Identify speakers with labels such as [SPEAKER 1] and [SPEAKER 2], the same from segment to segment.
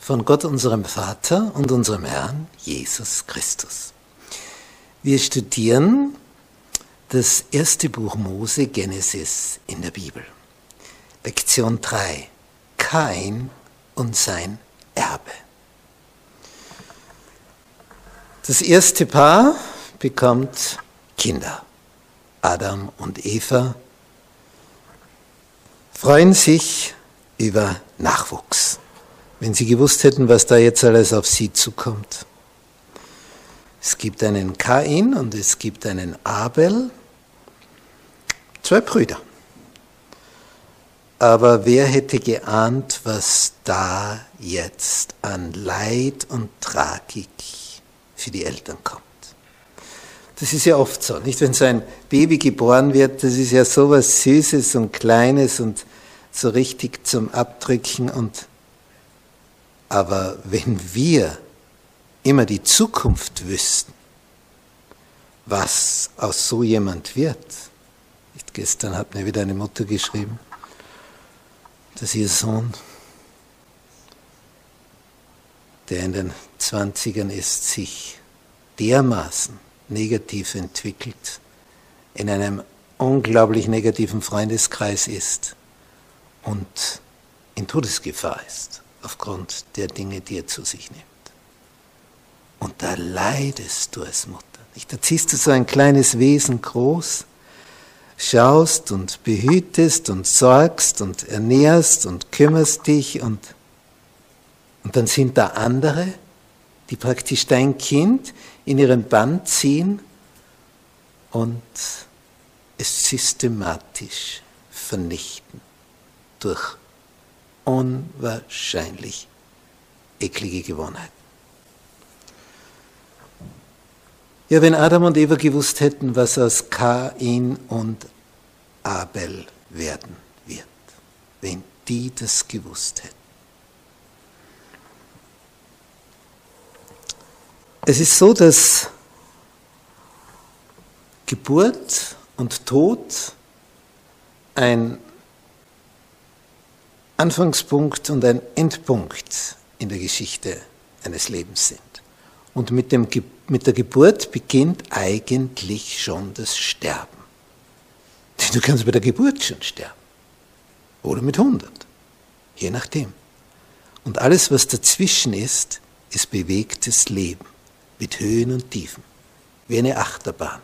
[SPEAKER 1] von Gott unserem Vater und unserem Herrn Jesus Christus. Wir studieren das erste Buch Mose Genesis in der Bibel. Lektion 3. Kain und sein Erbe. Das erste Paar bekommt Kinder. Adam und Eva freuen sich über Nachwuchs. Wenn sie gewusst hätten, was da jetzt alles auf sie zukommt. Es gibt einen Kain und es gibt einen Abel, zwei Brüder. Aber wer hätte geahnt, was da jetzt an Leid und Tragik für die Eltern kommt? Das ist ja oft so, nicht? Wenn so ein Baby geboren wird, das ist ja so was Süßes und Kleines und so richtig zum Abdrücken und aber wenn wir immer die Zukunft wüssten, was aus so jemand wird, nicht? gestern hat mir wieder eine Mutter geschrieben, dass ihr Sohn, der in den Zwanzigern ist, sich dermaßen negativ entwickelt, in einem unglaublich negativen Freundeskreis ist und in Todesgefahr ist aufgrund der Dinge, die er zu sich nimmt. Und da leidest du als Mutter. Nicht? Da ziehst du so ein kleines Wesen groß, schaust und behütest und sorgst und ernährst und kümmerst dich und, und dann sind da andere, die praktisch dein Kind in ihren Band ziehen und es systematisch vernichten durch unwahrscheinlich eklige Gewohnheiten. Ja, wenn Adam und Eva gewusst hätten, was aus Kain und Abel werden wird, wenn die das gewusst hätten. Es ist so, dass Geburt und Tod ein Anfangspunkt und ein Endpunkt in der Geschichte eines Lebens sind. Und mit, dem, mit der Geburt beginnt eigentlich schon das Sterben. Du kannst bei der Geburt schon sterben. Oder mit 100. Je nachdem. Und alles, was dazwischen ist, ist bewegtes Leben. Mit Höhen und Tiefen. Wie eine Achterbahn.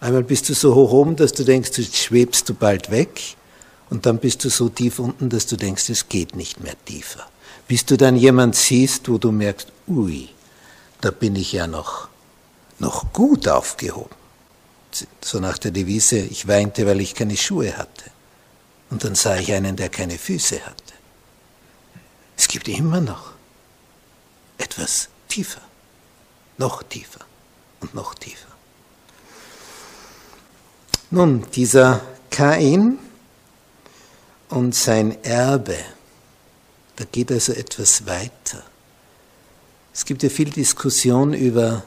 [SPEAKER 1] Einmal bist du so hoch oben, dass du denkst, jetzt schwebst du bald weg. Und dann bist du so tief unten, dass du denkst, es geht nicht mehr tiefer. Bis du dann jemand siehst, wo du merkst, ui, da bin ich ja noch, noch gut aufgehoben. So nach der Devise, ich weinte, weil ich keine Schuhe hatte. Und dann sah ich einen, der keine Füße hatte. Es gibt immer noch etwas tiefer, noch tiefer und noch tiefer. Nun, dieser Kain und sein Erbe, da geht also etwas weiter. Es gibt ja viel Diskussion über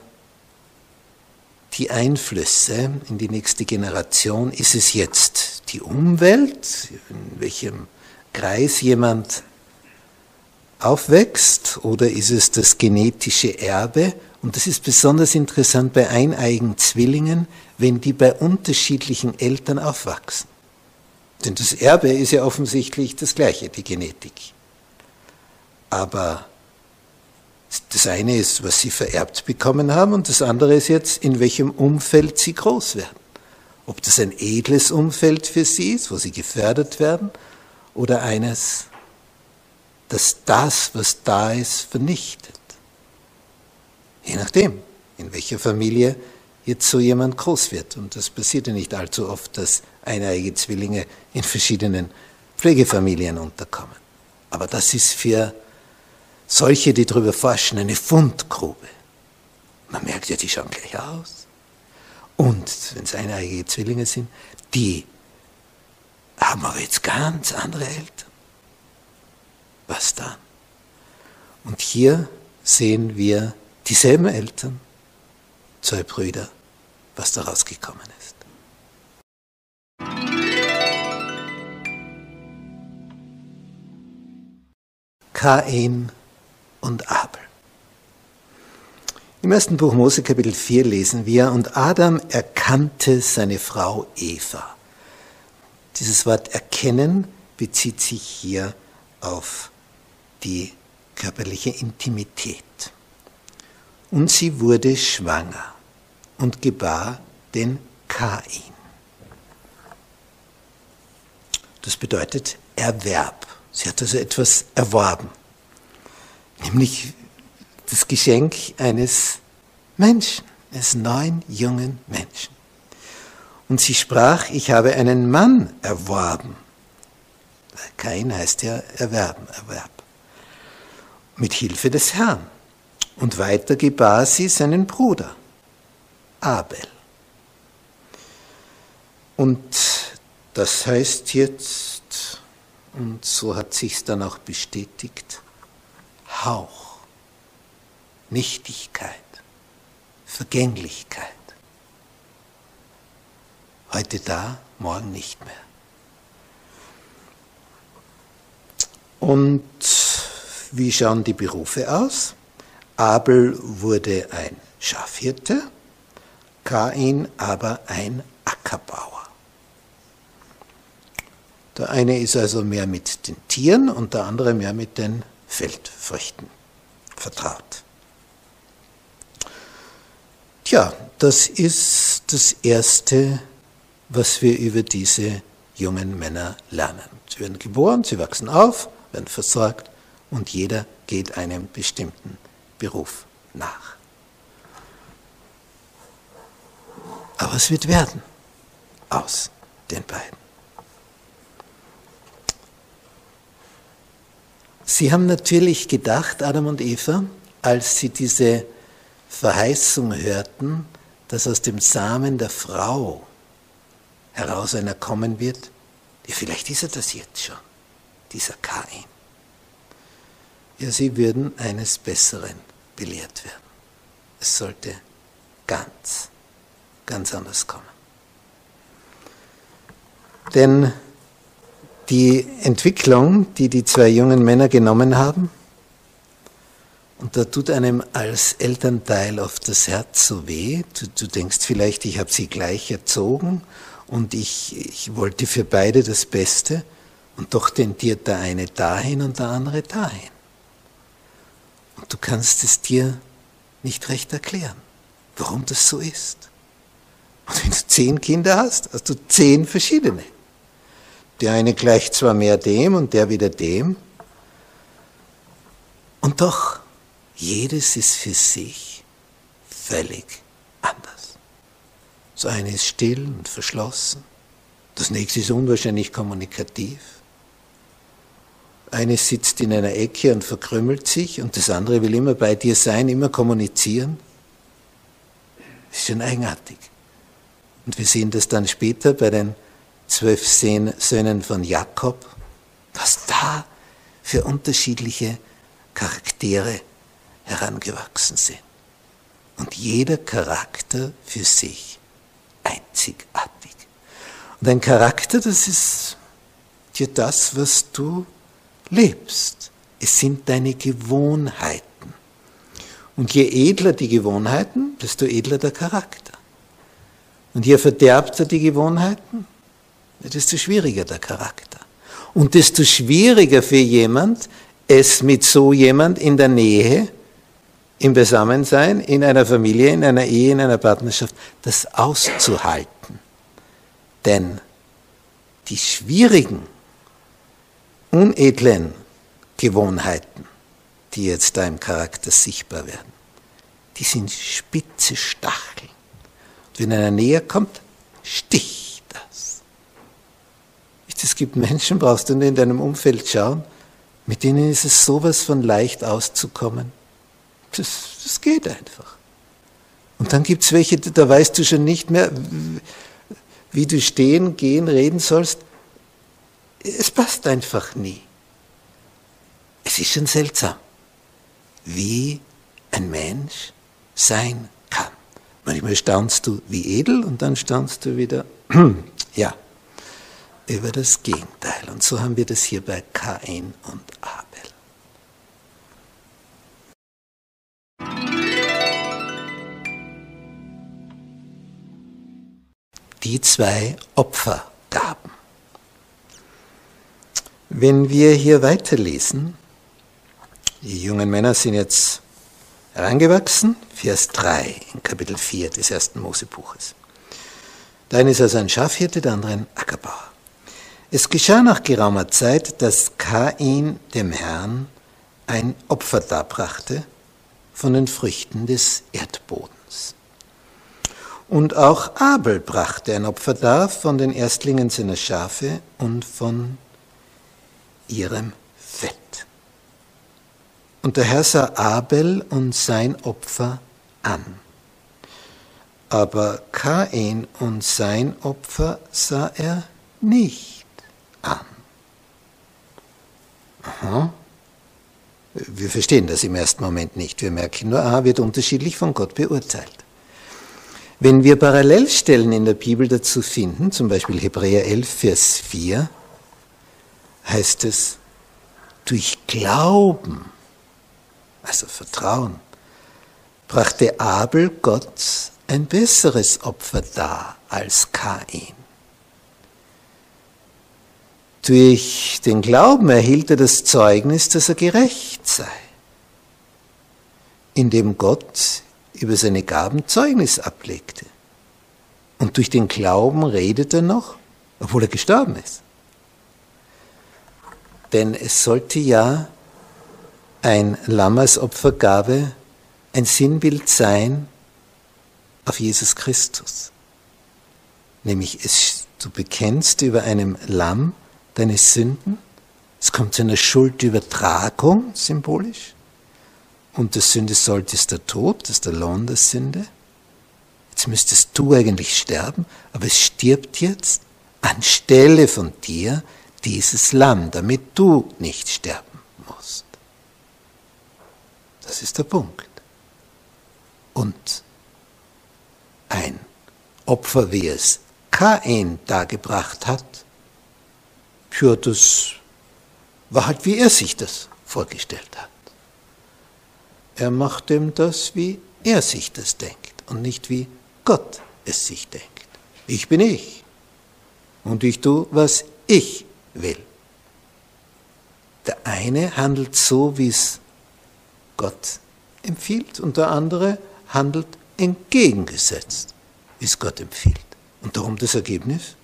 [SPEAKER 1] die Einflüsse in die nächste Generation. Ist es jetzt die Umwelt, in welchem Kreis jemand aufwächst, oder ist es das genetische Erbe? Und das ist besonders interessant bei eineigen Zwillingen, wenn die bei unterschiedlichen Eltern aufwachsen. Denn das Erbe ist ja offensichtlich das gleiche, die Genetik. Aber Das eine ist, was sie vererbt bekommen haben und das andere ist jetzt, in welchem Umfeld sie groß werden. Ob das ein edles Umfeld für sie ist, wo sie gefördert werden, oder eines, das das, was da ist, vernichtet. Je nachdem, in welcher Familie jetzt so jemand groß wird. Und das passiert ja nicht allzu oft, dass eineige Zwillinge in verschiedenen Pflegefamilien unterkommen. Aber das ist für solche, die darüber forschen, eine Fundgrube. Man merkt ja, die schauen gleich aus. Und wenn es eineige Zwillinge sind, die haben aber jetzt ganz andere Eltern. Was dann? Und hier sehen wir dieselben Eltern, zwei Brüder, was daraus gekommen ist. Kain und Abel. Im ersten Buch Mose Kapitel 4 lesen wir, und Adam erkannte seine Frau Eva. Dieses Wort erkennen bezieht sich hier auf die körperliche Intimität. Und sie wurde schwanger und gebar den Kain. Das bedeutet Erwerb. Sie hat also etwas erworben, nämlich das Geschenk eines Menschen, eines neuen jungen Menschen. Und sie sprach, ich habe einen Mann erworben. Kain heißt ja erwerben, Erwerb. Mit Hilfe des Herrn. Und weiter gebar sie seinen Bruder, Abel. Und das heißt jetzt, und so hat sich's dann auch bestätigt, Hauch, Nichtigkeit, Vergänglichkeit. Heute da, morgen nicht mehr. Und wie schauen die Berufe aus? Abel wurde ein Schafhirte, Kain aber ein Ackerbauer. Der eine ist also mehr mit den Tieren und der andere mehr mit den Feldfrüchten vertraut. Tja, das ist das Erste, was wir über diese jungen Männer lernen. Sie werden geboren, sie wachsen auf, werden versorgt und jeder geht einem bestimmten Beruf nach. Aber es wird werden aus den beiden. Sie haben natürlich gedacht, Adam und Eva, als sie diese Verheißung hörten, dass aus dem Samen der Frau heraus einer kommen wird, ja, vielleicht ist er das jetzt schon, dieser Kain. Ja, sie würden eines Besseren belehrt werden. Es sollte ganz, ganz anders kommen. Denn die Entwicklung, die die zwei jungen Männer genommen haben, und da tut einem als Elternteil oft das Herz so weh. Du, du denkst vielleicht, ich habe sie gleich erzogen und ich, ich wollte für beide das Beste und doch tendiert der eine dahin und der andere dahin. Und du kannst es dir nicht recht erklären, warum das so ist. Und wenn du zehn Kinder hast, hast du zehn verschiedene. Der eine gleicht zwar mehr dem und der wieder dem. Und doch, jedes ist für sich völlig anders. So eine ist still und verschlossen. Das nächste ist unwahrscheinlich kommunikativ. Eines sitzt in einer Ecke und verkrümmelt sich und das andere will immer bei dir sein, immer kommunizieren. Das ist schon eigenartig. Und wir sehen das dann später bei den zwölf Söhnen von Jakob, was da für unterschiedliche Charaktere herangewachsen sind. Und jeder Charakter für sich einzigartig. Und ein Charakter, das ist dir das, was du lebst. Es sind deine Gewohnheiten. Und je edler die Gewohnheiten, desto edler der Charakter. Und je verderbter die Gewohnheiten, desto schwieriger der Charakter. Und desto schwieriger für jemand, es mit so jemand in der Nähe im Beisammensein, in einer Familie, in einer Ehe, in einer Partnerschaft, das auszuhalten. Denn die schwierigen, unedlen Gewohnheiten, die jetzt da im Charakter sichtbar werden, die sind spitze Stacheln. Wenn einer näher kommt, sticht das. Es gibt Menschen, brauchst du in deinem Umfeld schauen, mit denen ist es sowas von leicht auszukommen. Das, das geht einfach. Und dann gibt es welche, da weißt du schon nicht mehr, wie du stehen, gehen, reden sollst. Es passt einfach nie. Es ist schon seltsam, wie ein Mensch sein kann. Manchmal staunst du wie edel und dann staunst du wieder, ja, über das Gegenteil. Und so haben wir das hier bei Kain und Abel. Die zwei Opfergaben. Wenn wir hier weiterlesen, die jungen Männer sind jetzt herangewachsen, Vers 3 in Kapitel 4 des ersten Mosebuches. Der eine ist also ein Schafhirte, der andere ein Ackerbauer. Es geschah nach geraumer Zeit, dass Kain dem Herrn ein Opfer darbrachte von den Früchten des Erdbodens. Und auch Abel brachte ein Opfer dar von den Erstlingen seiner Schafe und von ihrem. Und der Herr sah Abel und sein Opfer an. Aber Kain und sein Opfer sah er nicht an. Aha. Wir verstehen das im ersten Moment nicht. Wir merken nur, A wird unterschiedlich von Gott beurteilt. Wenn wir Parallelstellen in der Bibel dazu finden, zum Beispiel Hebräer 11, Vers 4, heißt es, durch Glauben, also Vertrauen, brachte Abel Gott ein besseres Opfer dar als Kain. Durch den Glauben erhielt er das Zeugnis, dass er gerecht sei, indem Gott über seine Gaben Zeugnis ablegte. Und durch den Glauben redet er noch, obwohl er gestorben ist. Denn es sollte ja ein Lamm als Opfergabe ein Sinnbild sein auf Jesus Christus. Nämlich es, du bekennst über einem Lamm deine Sünden. Es kommt zu einer Schuldübertragung, symbolisch. Und der Sünde sollte ist der Tod, das ist der Lohn der Sünde. Jetzt müsstest du eigentlich sterben, aber es stirbt jetzt anstelle von dir dieses Lamm, damit du nicht sterben musst. Das ist der Punkt. Und ein Opfer, wie es Kain dargebracht hat, ja, das war halt, wie er sich das vorgestellt hat. Er macht ihm das, wie er sich das denkt und nicht wie Gott es sich denkt. Ich bin ich und ich tue, was ich will. Der eine handelt so, wie es Gott empfiehlt und der andere handelt entgegengesetzt, wie es Gott empfiehlt. Und darum das Ergebnis,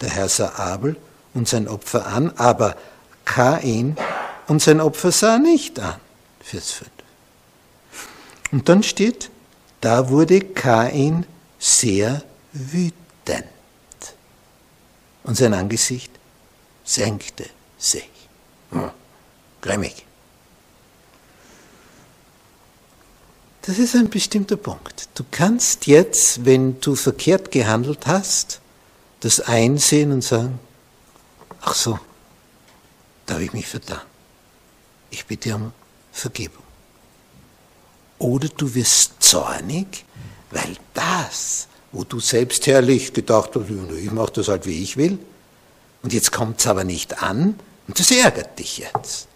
[SPEAKER 1] der Herr sah Abel und sein Opfer an, aber Kain und sein Opfer sah nicht an. Vers 5. Und dann steht, da wurde Kain sehr wütend und sein Angesicht senkte sich. Hm, grimmig. Das ist ein bestimmter Punkt. Du kannst jetzt, wenn du verkehrt gehandelt hast, das einsehen und sagen, ach so, da habe ich mich vertan. Ich bitte um Vergebung. Oder du wirst zornig, weil das, wo du selbst herrlich gedacht hast, ich mache das halt, wie ich will, und jetzt kommt es aber nicht an, und das ärgert dich jetzt.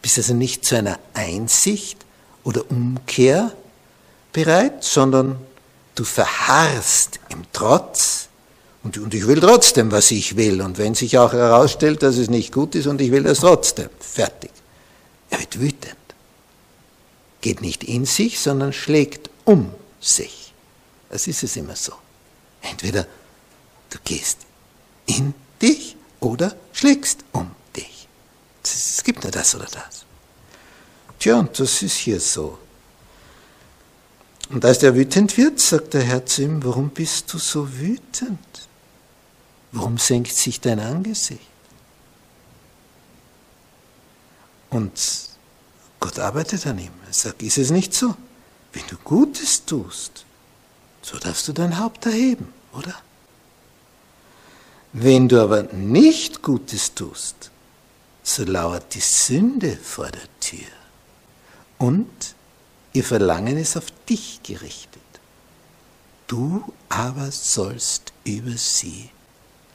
[SPEAKER 1] Bist also nicht zu einer Einsicht oder Umkehr bereit, sondern du verharrst im Trotz und, und ich will trotzdem, was ich will. Und wenn sich auch herausstellt, dass es nicht gut ist und ich will das trotzdem. Fertig. Er wird wütend. geht nicht in sich, sondern schlägt um sich. Das ist es immer so. Entweder du gehst in dich oder schlägst um dich. Es gibt nur das oder das. Tja, und das ist hier so. Und als er wütend wird, sagt der Herr zu ihm, warum bist du so wütend? Warum senkt sich dein Angesicht? Und Gott arbeitet an ihm. Er sagt, ist es nicht so? Wenn du Gutes tust, so darfst du dein Haupt erheben, oder? Wenn du aber nicht Gutes tust, so lauert die Sünde vor der Tür. Und ihr Verlangen ist auf dich gerichtet. Du aber sollst über sie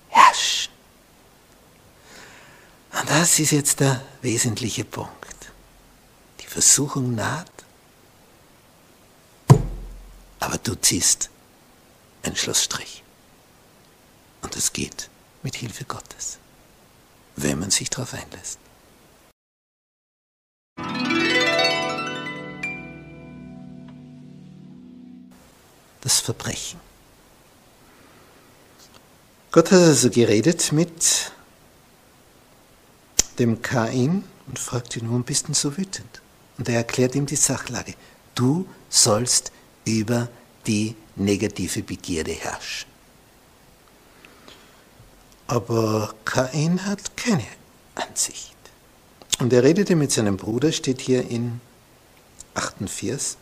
[SPEAKER 1] herrschen. Und das ist jetzt der wesentliche Punkt. Die Versuchung naht, aber du ziehst einen Schlussstrich. Und es geht mit Hilfe Gottes, wenn man sich darauf einlässt. Das Verbrechen. Gott hat also geredet mit dem Kain und fragt ihn, warum bist du so wütend? Und er erklärt ihm die Sachlage. Du sollst über die negative Begierde herrschen. Aber Kain hat keine Ansicht. Und er redete mit seinem Bruder, steht hier in 8. Vers.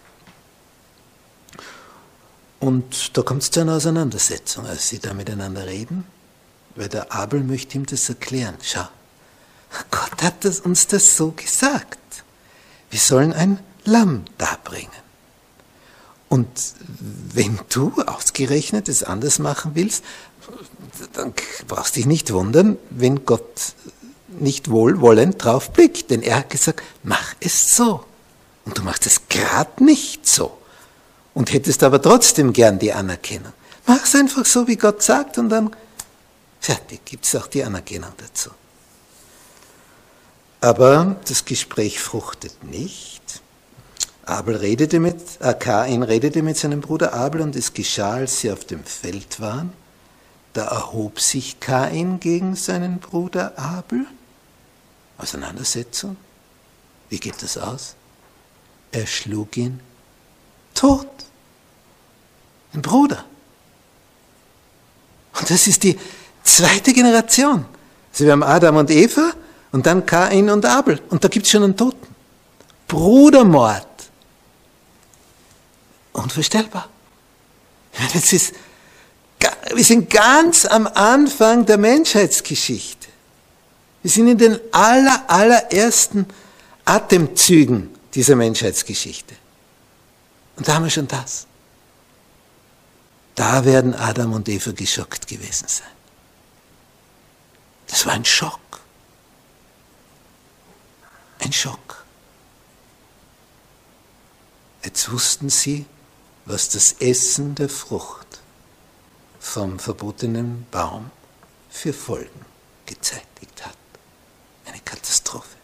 [SPEAKER 1] Und da kommt es zu einer Auseinandersetzung, als sie da miteinander reden, weil der Abel möchte ihm das erklären. Schau, Gott hat das, uns das so gesagt. Wir sollen ein Lamm darbringen. Und wenn du ausgerechnet es anders machen willst, dann brauchst du dich nicht wundern, wenn Gott nicht wohlwollend drauf blickt. Denn er hat gesagt, mach es so. Und du machst es gerade nicht so. Und hättest aber trotzdem gern die Anerkennung. Mach es einfach so, wie Gott sagt, und dann fertig, gibt es auch die Anerkennung dazu. Aber das Gespräch fruchtet nicht. Abel redete mit, äh, Kain redete mit seinem Bruder Abel und es geschah, als sie auf dem Feld waren. Da erhob sich Kain gegen seinen Bruder Abel. Auseinandersetzung. Wie geht das aus? Er schlug ihn tot. Ein Bruder. Und das ist die zweite Generation. Also wir haben Adam und Eva und dann Kain und Abel. Und da gibt es schon einen Toten. Brudermord. Unvorstellbar. Das ist, wir sind ganz am Anfang der Menschheitsgeschichte. Wir sind in den aller, allerersten Atemzügen dieser Menschheitsgeschichte. Und da haben wir schon das. Da werden Adam und Eva geschockt gewesen sein. Das war ein Schock. Ein Schock. Jetzt wussten sie, was das Essen der Frucht vom verbotenen Baum für Folgen gezeitigt hat. Eine Katastrophe.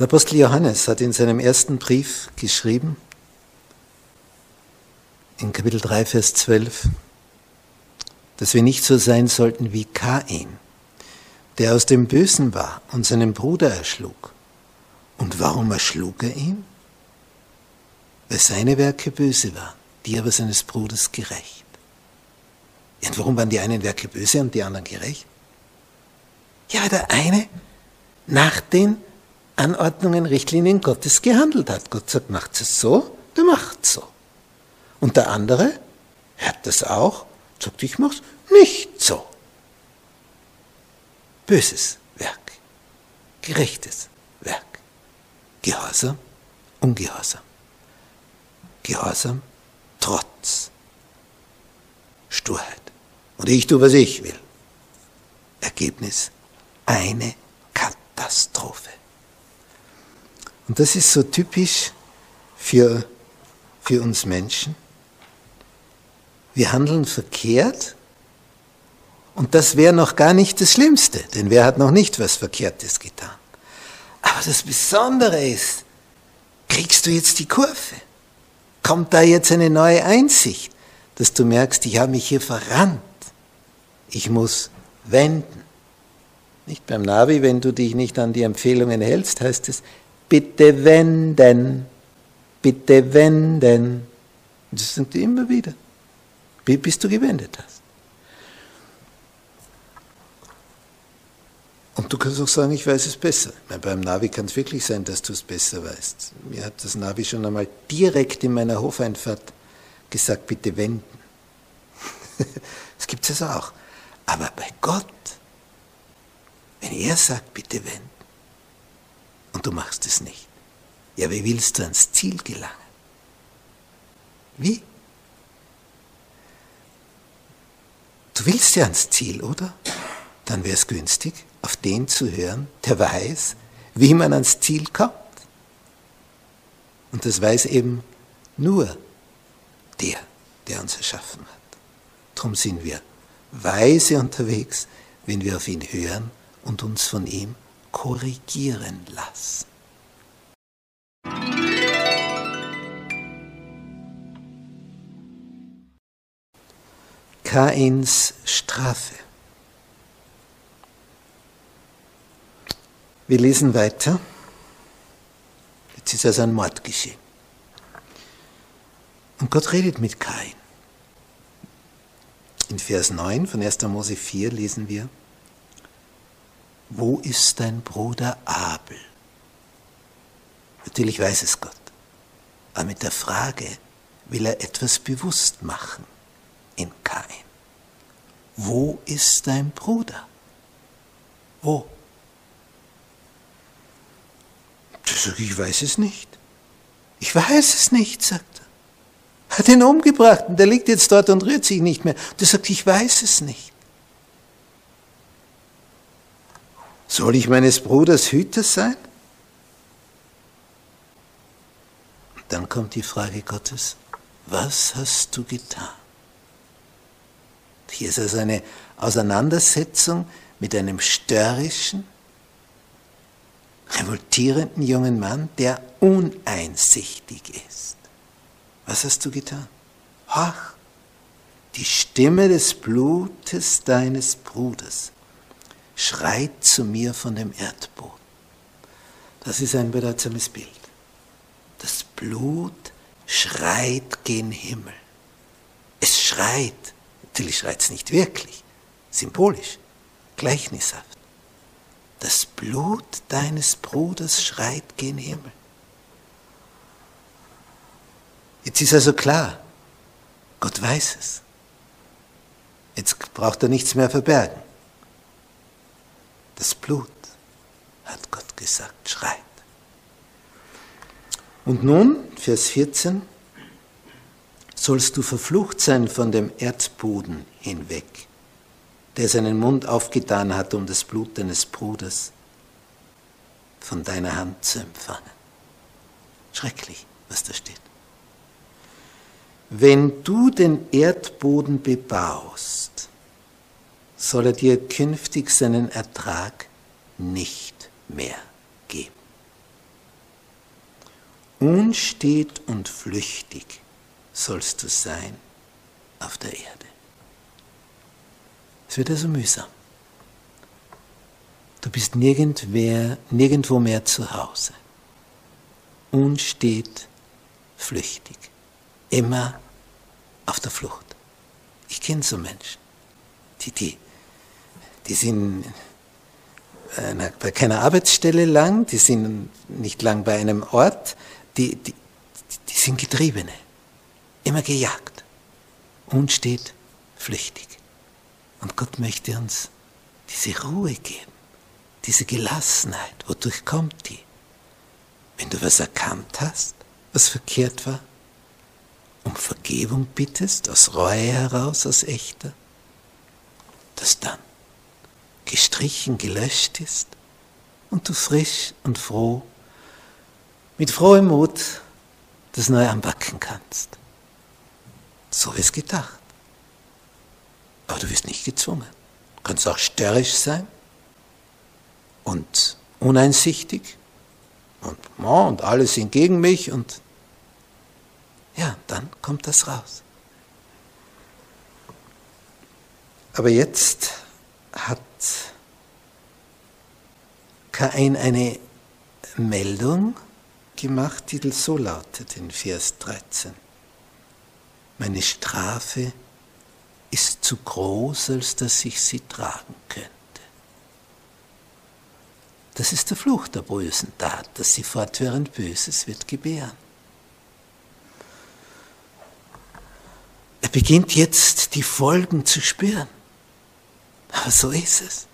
[SPEAKER 1] Der Apostel Johannes hat in seinem ersten Brief geschrieben, in Kapitel 3, Vers 12, dass wir nicht so sein sollten wie Kain, der aus dem Bösen war und seinen Bruder erschlug. Und warum erschlug er ihn? Weil seine Werke böse waren, die aber seines Bruders gerecht. Und warum waren die einen Werke böse und die anderen gerecht? Ja, der eine nach den Anordnungen, Richtlinien Gottes gehandelt hat. Gott sagt, macht es so, der macht so. Und der andere hört das auch, sagt, ich mach's nicht so. Böses Werk, gerechtes Werk. Gehorsam, Ungehorsam. Gehorsam, Trotz, Sturheit. Und ich tue, was ich will. Ergebnis, eine Katastrophe. Und das ist so typisch für, für uns Menschen. Wir handeln verkehrt Und das wäre noch gar nicht das Schlimmste, denn wer hat noch nicht was Verkehrtes getan? Aber das Besondere ist, kriegst du jetzt die Kurve? Kommt da jetzt eine neue Einsicht, dass du merkst, ich habe mich hier verrannt. Ich muss wenden. Nicht beim Navi, wenn du dich nicht an die Empfehlungen hältst, heißt es, bitte wenden, bitte wenden. Das sind immer wieder, bis du gewendet hast. Und du kannst auch sagen, ich weiß es besser. Meine, beim Navi kann es wirklich sein, dass du es besser weißt. Mir hat das Navi schon einmal direkt in meiner Hofeinfahrt gesagt, bitte wenden. das gibt es also auch. Aber bei Gott, wenn er sagt, bitte wenden, und du machst es nicht, ja, wie willst du ans Ziel gelangen? Wie? Du willst ja ans Ziel, oder? Dann wäre es günstig, auf den zu hören, der weiß, wie man ans Ziel kommt. Und das weiß eben nur der, der uns erschaffen hat. Darum sind wir weise unterwegs, wenn wir auf ihn hören und uns von ihm korrigieren lassen. Kains Strafe. Wir lesen weiter. Jetzt ist also ein Mord geschehen. Und Gott redet mit Kain. In Vers 9 von 1. Mose 4 lesen wir, Wo ist dein Bruder Abel? Natürlich weiß es Gott, aber mit der Frage will er etwas bewusst machen in Kain. Wo ist dein Bruder? Wo? Ich weiß es nicht. Ich weiß es nicht, sagt er. Hat ihn umgebracht und der liegt jetzt dort und rührt sich nicht mehr. Er sagt, ich weiß es nicht. Soll ich meines Bruders Hüter sein? Dann kommt die Frage Gottes, was hast du getan? Hier ist also eine Auseinandersetzung mit einem störrischen, revoltierenden jungen Mann, der uneinsichtig ist. Was hast du getan? Ach, die Stimme des Blutes deines Bruders schreit zu mir von dem Erdboden. Das ist ein bedeutsames Bild. Das Blut schreit gen Himmel. Es schreit. Natürlich schreit es nicht wirklich, symbolisch, gleichnishaft. Das Blut deines Bruders schreit gen Himmel. Jetzt ist also klar, Gott weiß es. Jetzt braucht er nichts mehr verbergen. Das Blut, hat Gott gesagt, schreit. Und nun, Vers 14, sollst du verflucht sein von dem Erdboden hinweg der seinen Mund aufgetan hat, um das Blut deines Bruders von deiner Hand zu empfangen. Schrecklich, was da steht. Wenn du den Erdboden bebaust, soll er dir künftig seinen Ertrag nicht mehr geben. Unstet und flüchtig sollst du sein auf der Erde. Es wird also mühsam. Du bist nirgendwer, nirgendwo mehr zu Hause. Unstet flüchtig. Immer auf der Flucht. Ich kenne so Menschen, die, die, die sind bei keiner Arbeitsstelle lang, die sind nicht lang bei einem Ort, die, die, die sind Getriebene, immer gejagt, unstet flüchtig. Und Gott möchte uns diese Ruhe geben, diese Gelassenheit. Wodurch kommt die? Wenn du was erkannt hast, was verkehrt war, um Vergebung bittest, aus Reue heraus, aus echter, das dann gestrichen, gelöscht ist und du frisch und froh, mit frohem Mut das neu anpacken kannst. So es gedacht. Aber du wirst nicht gezwungen. kannst auch störrisch sein und uneinsichtig und, und alle sind gegen mich und ja, dann kommt das raus. Aber jetzt hat Kain eine Meldung gemacht, die so lautet in Vers 13. Meine Strafe ist zu groß, als dass ich sie tragen könnte. Das ist der Fluch der bösen Tat, dass sie fortwährend Böses wird gebären. Er beginnt jetzt die Folgen zu spüren. Aber so ist es.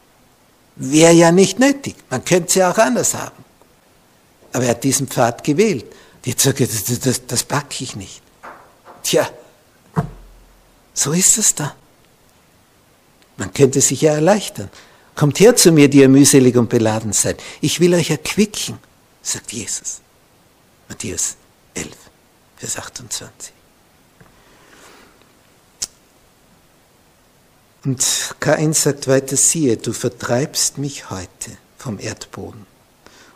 [SPEAKER 1] Wäre ja nicht nötig. Man könnte es ja auch anders haben. Aber er hat diesen Pfad gewählt. Jetzt sagt er, das, das, das packe ich nicht. Tja, so ist es da. Man könnte sich ja erleichtern. Kommt her zu mir, die ihr mühselig und beladen seid. Ich will euch erquicken, sagt Jesus. Matthäus 11, Vers 28. Und Kain sagt weiter, siehe, du vertreibst mich heute vom Erdboden.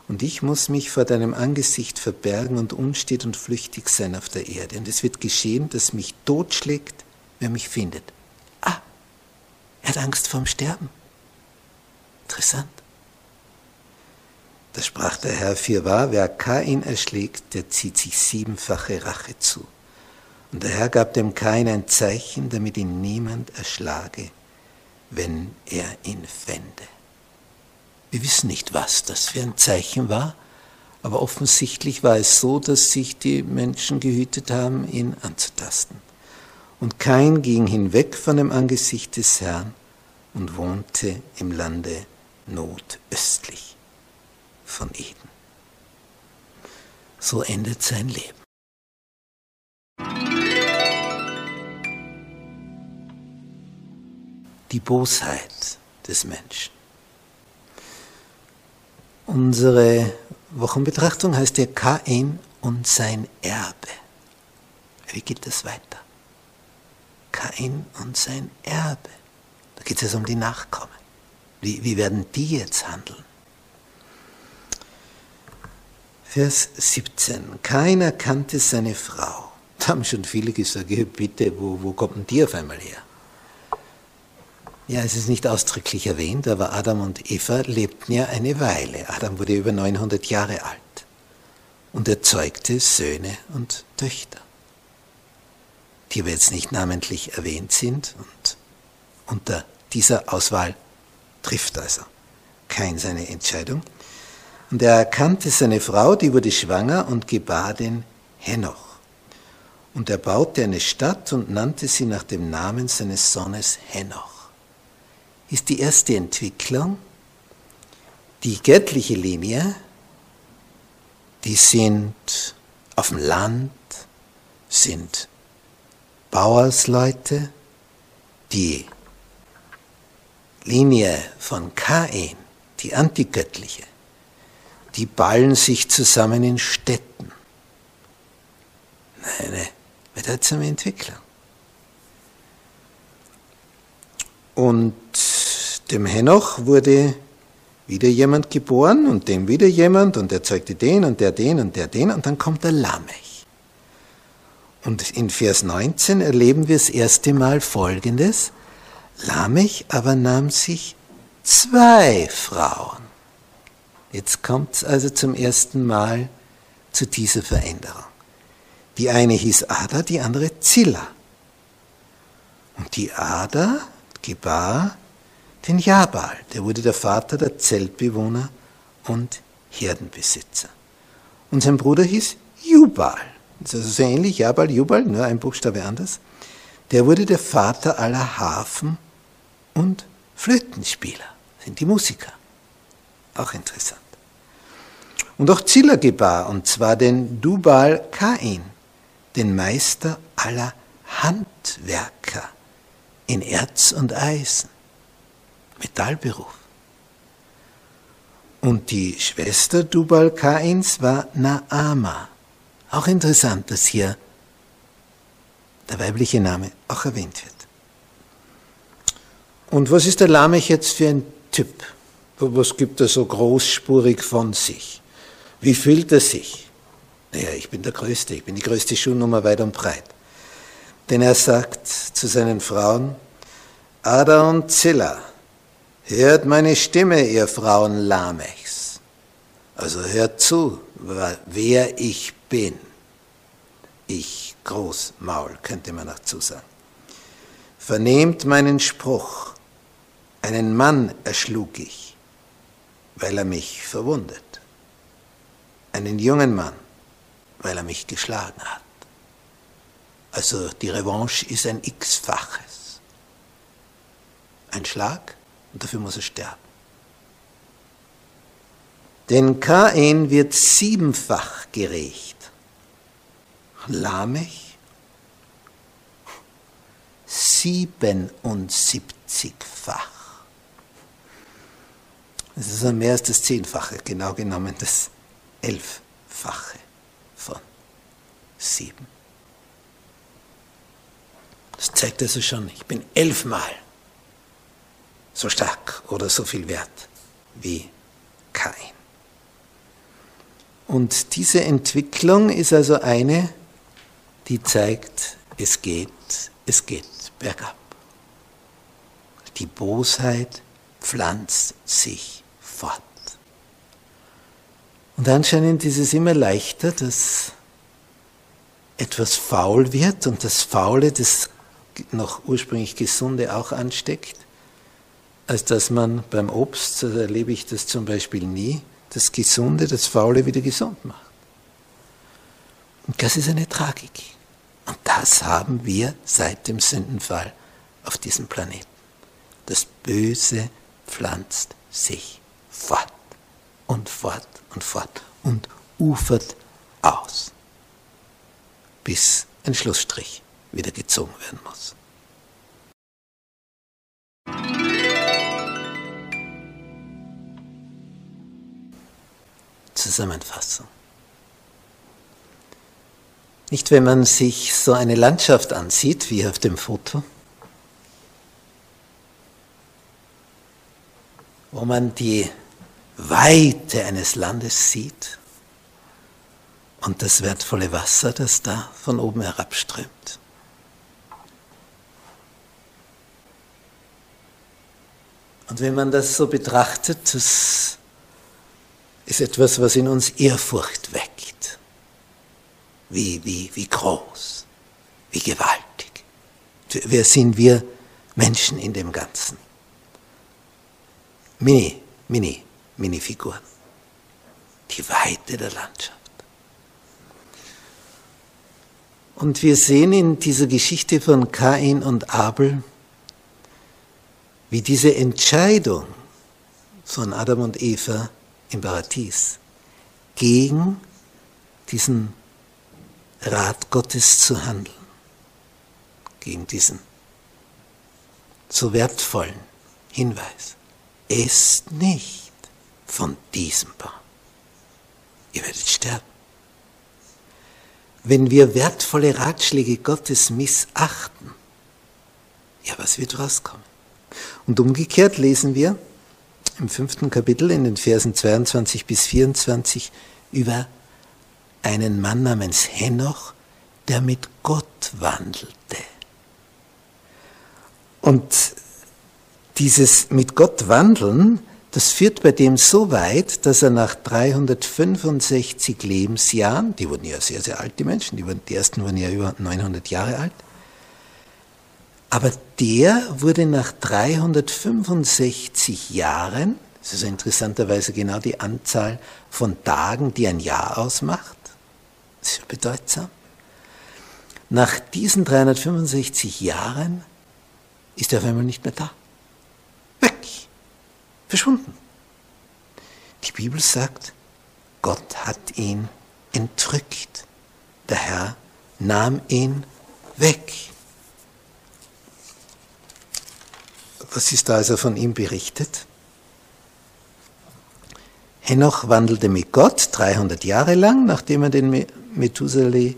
[SPEAKER 1] Und ich muss mich vor deinem Angesicht verbergen und unstet und flüchtig sein auf der Erde. Und es wird geschehen, dass mich totschlägt, wer mich findet. Ah, er hat Angst vorm Sterben. Interessant. Da sprach der Herr, fürwahr, wer Kain erschlägt, der zieht sich siebenfache Rache zu. Und der Herr gab dem Kain ein Zeichen, damit ihn niemand erschlage wenn er ihn fände. Wir wissen nicht, was das für ein Zeichen war, aber offensichtlich war es so, dass sich die Menschen gehütet haben, ihn anzutasten. Und kein ging hinweg von dem Angesicht des Herrn und wohnte im Lande nordöstlich von Eden. So endet sein Leben. Die Bosheit des Menschen. Unsere Wochenbetrachtung heißt ja Kain und sein Erbe. Wie geht das weiter? Kain und sein Erbe. Da geht es jetzt um die Nachkommen. Wie, wie werden die jetzt handeln? Vers 17. Keiner kannte seine Frau. Da haben schon viele gesagt, bitte, wo, wo kommt denn die auf einmal her? Ja, es ist nicht ausdrücklich erwähnt, aber Adam und Eva lebten ja eine Weile. Adam wurde über 900 Jahre alt und erzeugte Söhne und Töchter, die aber jetzt nicht namentlich erwähnt sind und unter dieser Auswahl trifft also kein seine Entscheidung. Und er erkannte seine Frau, die wurde schwanger und gebar den Henoch. Und er baute eine Stadt und nannte sie nach dem Namen seines Sohnes Henoch ist die erste Entwicklung. Die göttliche Linie, die sind auf dem Land, sind Bauersleute, die Linie von Kain, die antigöttliche, die ballen sich zusammen in Städten. Eine bedeutsame Entwicklung. Und dem Henoch wurde wieder jemand geboren und dem wieder jemand und er zeugte den und der den und der den und dann kommt der Lamech. Und in Vers 19 erleben wir das erste Mal Folgendes. Lamech aber nahm sich zwei Frauen. Jetzt kommt es also zum ersten Mal zu dieser Veränderung. Die eine hieß Ada, die andere Zilla. Und die Ada gebar den Jabal, der wurde der Vater der Zeltbewohner und Herdenbesitzer. Und sein Bruder hieß Jubal. Das ist also so ähnlich, Jabal, Jubal, nur ein Buchstabe anders. Der wurde der Vater aller Hafen- und Flötenspieler, sind die Musiker. Auch interessant. Und auch Zilla gebar, und zwar den Dubal Kain, den Meister aller Handwerker in Erz und Eisen. Metallberuf. Und die Schwester Dubal Kains war Naama. Auch interessant, dass hier der weibliche Name auch erwähnt wird. Und was ist der Lamech jetzt für ein Typ? Was gibt er so großspurig von sich? Wie fühlt er sich? Naja, ich bin der Größte, ich bin die größte Schuhnummer weit und breit. Denn er sagt zu seinen Frauen, Ada und Zilla, hört meine Stimme, ihr Frauen Lamechs. Also hört zu, wer ich bin. Ich, Großmaul, könnte man dazu sagen. Vernehmt meinen Spruch, einen Mann erschlug ich, weil er mich verwundet. Einen jungen Mann, weil er mich geschlagen hat. Also die Revanche ist ein x-faches. Ein Schlag und dafür muss er sterben. Denn Kain wird siebenfach gerecht. Lamech 77-fach. Das ist mehr als das Zehnfache, genau genommen das Elffache von sieben. Das zeigt also schon, ich bin elfmal so stark oder so viel wert wie Kain. Und diese Entwicklung ist also eine, die zeigt, es geht, es geht bergab. Die Bosheit pflanzt sich fort. Und anscheinend ist es immer leichter, dass etwas faul wird und das Faule das noch ursprünglich Gesunde auch ansteckt, als dass man beim Obst, so erlebe ich das zum Beispiel nie, das Gesunde, das Faule wieder gesund macht. Und das ist eine Tragik. Und das haben wir seit dem Sündenfall auf diesem Planeten. Das Böse pflanzt sich fort und fort und fort und ufert aus, bis ein Schlussstrich wieder gezogen werden muss. Zusammenfassung. Nicht, wenn man sich so eine Landschaft ansieht, wie auf dem Foto, wo man die Weite eines Landes sieht und das wertvolle Wasser, das da von oben herabströmt. Und wenn man das so betrachtet, das ist etwas, was in uns Ehrfurcht weckt. Wie, wie, wie groß, wie gewaltig. Wer sind wir Menschen in dem Ganzen? Mini, mini, Minifiguren. Die Weite der Landschaft. Und wir sehen in dieser Geschichte von Kain und Abel, wie diese Entscheidung von Adam und Eva im Paradies gegen diesen Rat Gottes zu handeln, gegen diesen so wertvollen Hinweis. Esst nicht von diesem Baum. Ihr werdet sterben. Wenn wir wertvolle Ratschläge Gottes missachten, ja, was wird rauskommen? Und umgekehrt lesen wir im fünften Kapitel in den Versen 22 bis 24 über einen Mann namens Henoch, der mit Gott wandelte. Und dieses mit Gott wandeln, das führt bei dem so weit, dass er nach 365 Lebensjahren, die wurden ja sehr, sehr alt, die Menschen, die, wurden, die ersten waren ja über 900 Jahre alt, aber der wurde nach 365 Jahren, das ist interessanterweise genau die Anzahl von Tagen, die ein Jahr ausmacht, das ist bedeutsam, nach diesen 365 Jahren ist er auf einmal nicht mehr da. Weg. Verschwunden. Die Bibel sagt, Gott hat ihn entrückt. Der Herr nahm ihn weg. Was ist da also von ihm berichtet? Henoch wandelte mit Gott 300 Jahre lang, nachdem er den Methuselah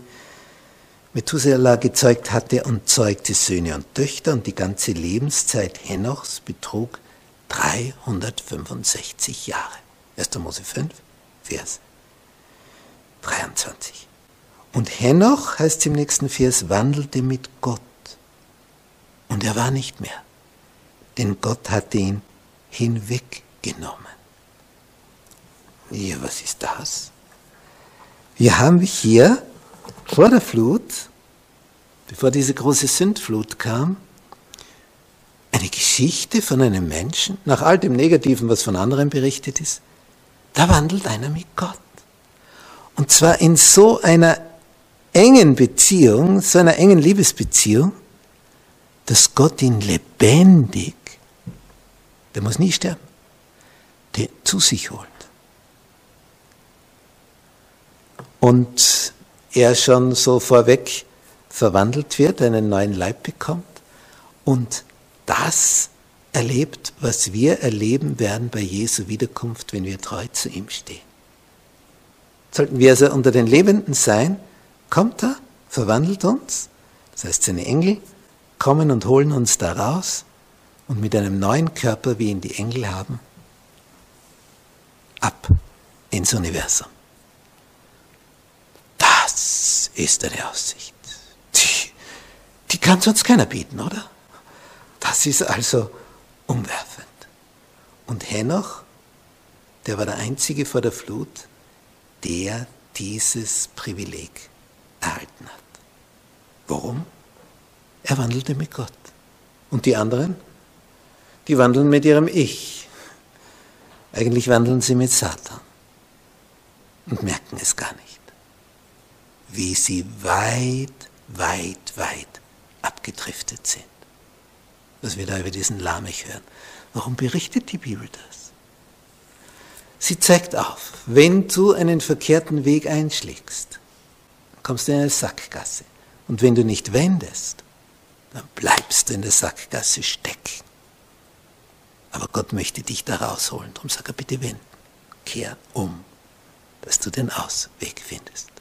[SPEAKER 1] Methuselah gezeugt hatte und zeugte Söhne und Töchter und die ganze Lebenszeit Henochs betrug 365 Jahre. 1. Mose 5, Vers 23. Und Henoch, heißt es im nächsten Vers, wandelte mit Gott. Und er war nicht mehr, denn Gott hatte ihn hinweggenommen. Ja, was ist das? Wir haben hier vor der Flut, bevor diese große Sündflut kam, eine Geschichte von einem Menschen, nach all dem Negativen, was von anderen berichtet ist, da wandelt einer mit Gott. Und zwar in so einer engen Beziehung, so einer engen Liebesbeziehung, dass Gott ihn lebendig, der muss nie sterben, zu sich holt. Und er schon so vorweg verwandelt wird, einen neuen Leib bekommt und das erlebt, was wir erleben werden bei Jesu Wiederkunft, wenn wir treu zu ihm stehen. Sollten wir also unter den Lebenden sein, kommt er, verwandelt uns, das heißt seine Engel kommen und holen uns da raus und mit einem neuen Körper, wie ihn die Engel haben, ab ins Universum. Das ist eine Aussicht. Die, die kann uns keiner bieten, oder? Das ist also umwerfend. Und Henoch, der war der Einzige vor der Flut, der dieses Privileg erhalten hat. Warum? Er wandelte mit Gott. Und die anderen? Die wandeln mit ihrem Ich. Eigentlich wandeln sie mit Satan und merken es gar nicht wie sie weit, weit, weit abgedriftet sind. Was wir da über diesen Lamech hören. Warum berichtet die Bibel das? Sie zeigt auf, wenn du einen verkehrten Weg einschlägst, kommst du in eine Sackgasse. Und wenn du nicht wendest, dann bleibst du in der Sackgasse stecken. Aber Gott möchte dich da rausholen. Darum sag er bitte wenden. Kehr um, dass du den Ausweg findest.